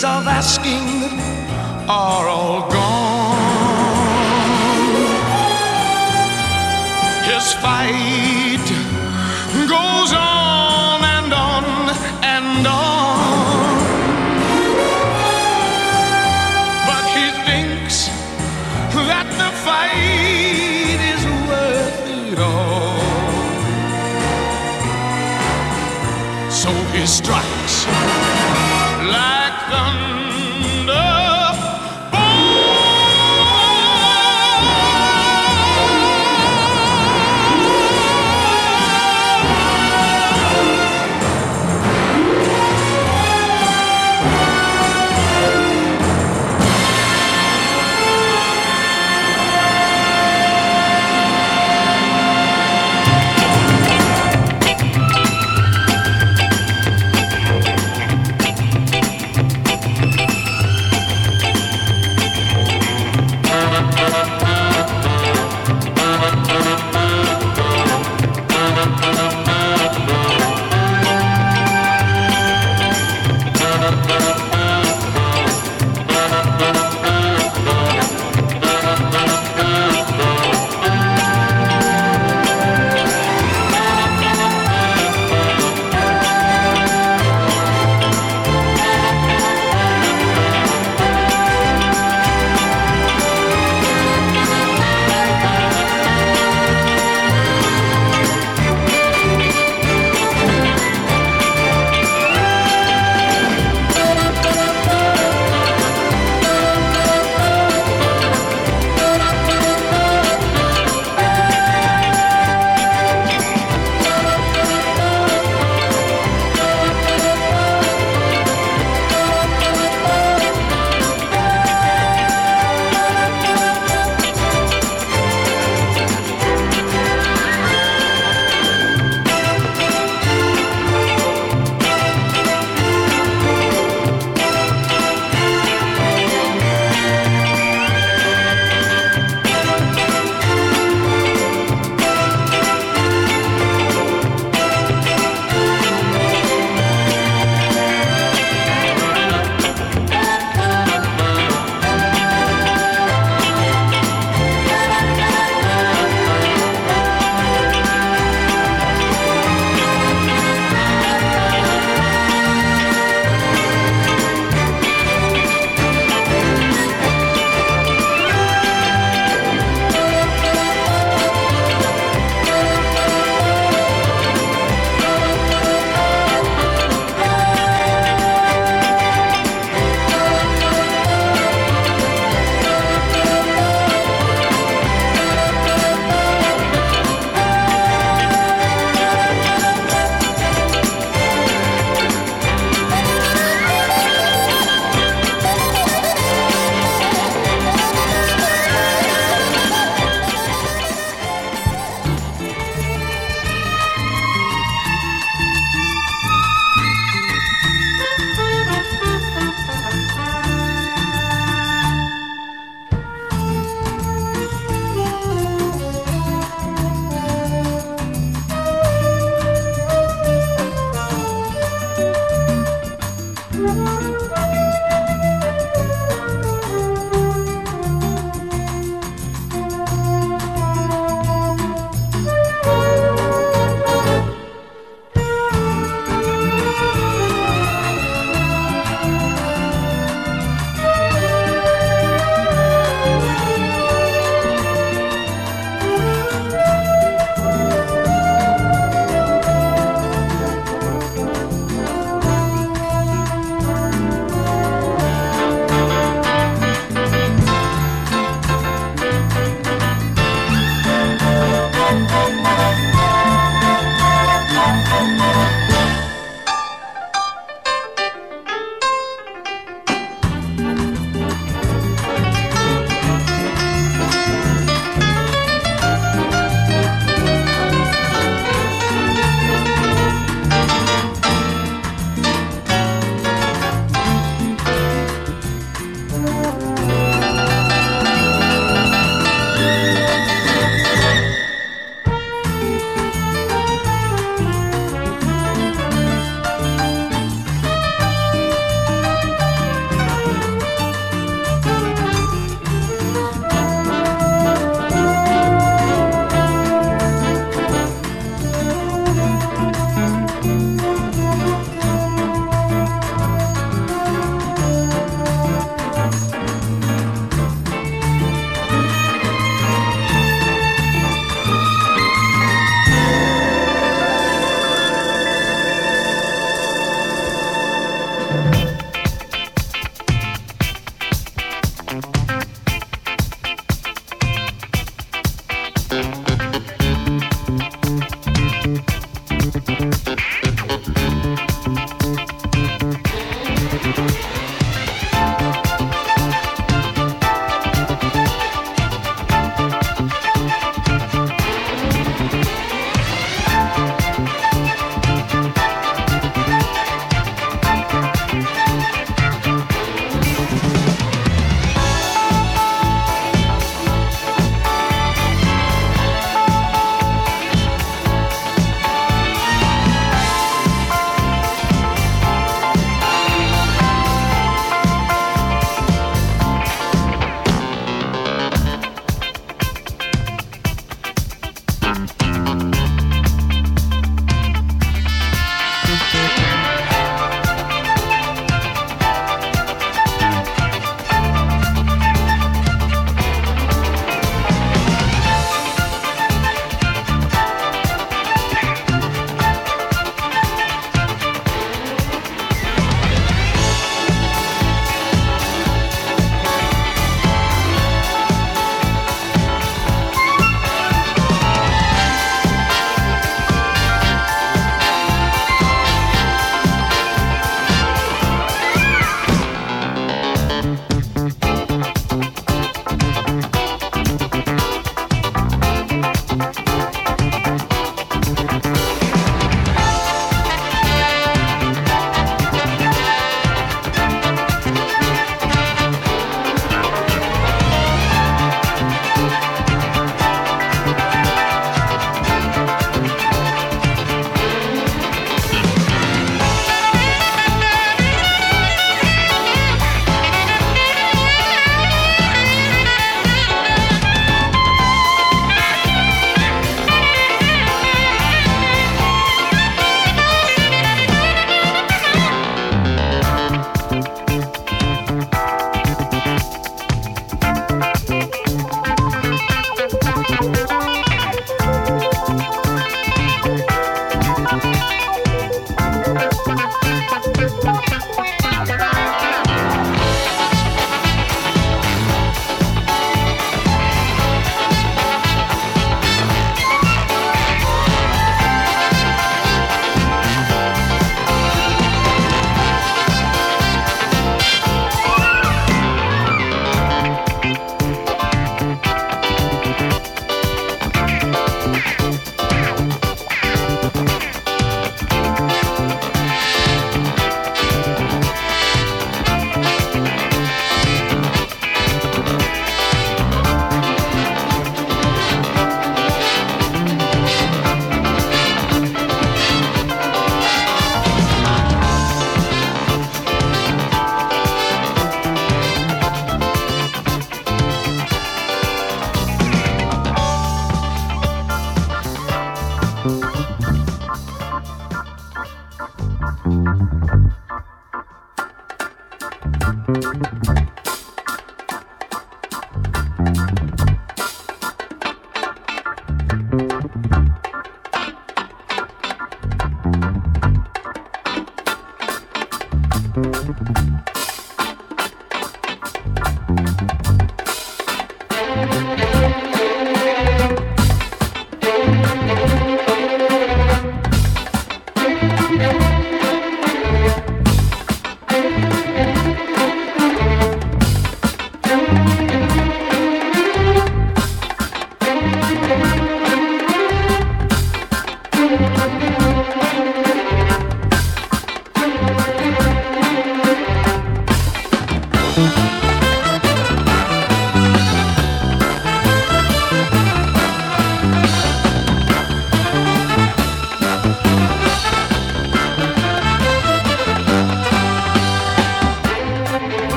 days of asking are all gone. His fight goes on and on and on. But he thinks that the fight is worth it all. So he strikes.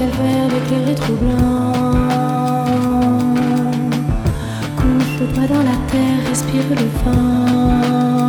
ciel vert éclairé troublant. Coupe-toi dans la terre, respire le vent.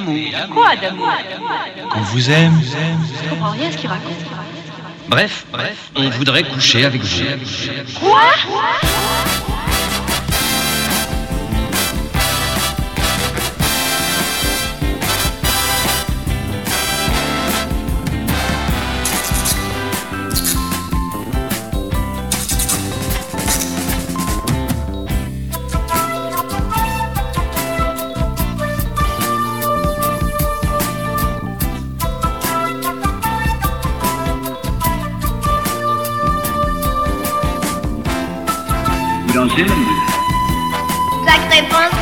D'amour. Quoi d'amour On vous aime. Je comprends rien à ce qu'il raconte. Bref, bref, on voudrait coucher avec vous. Français. Je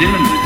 Vous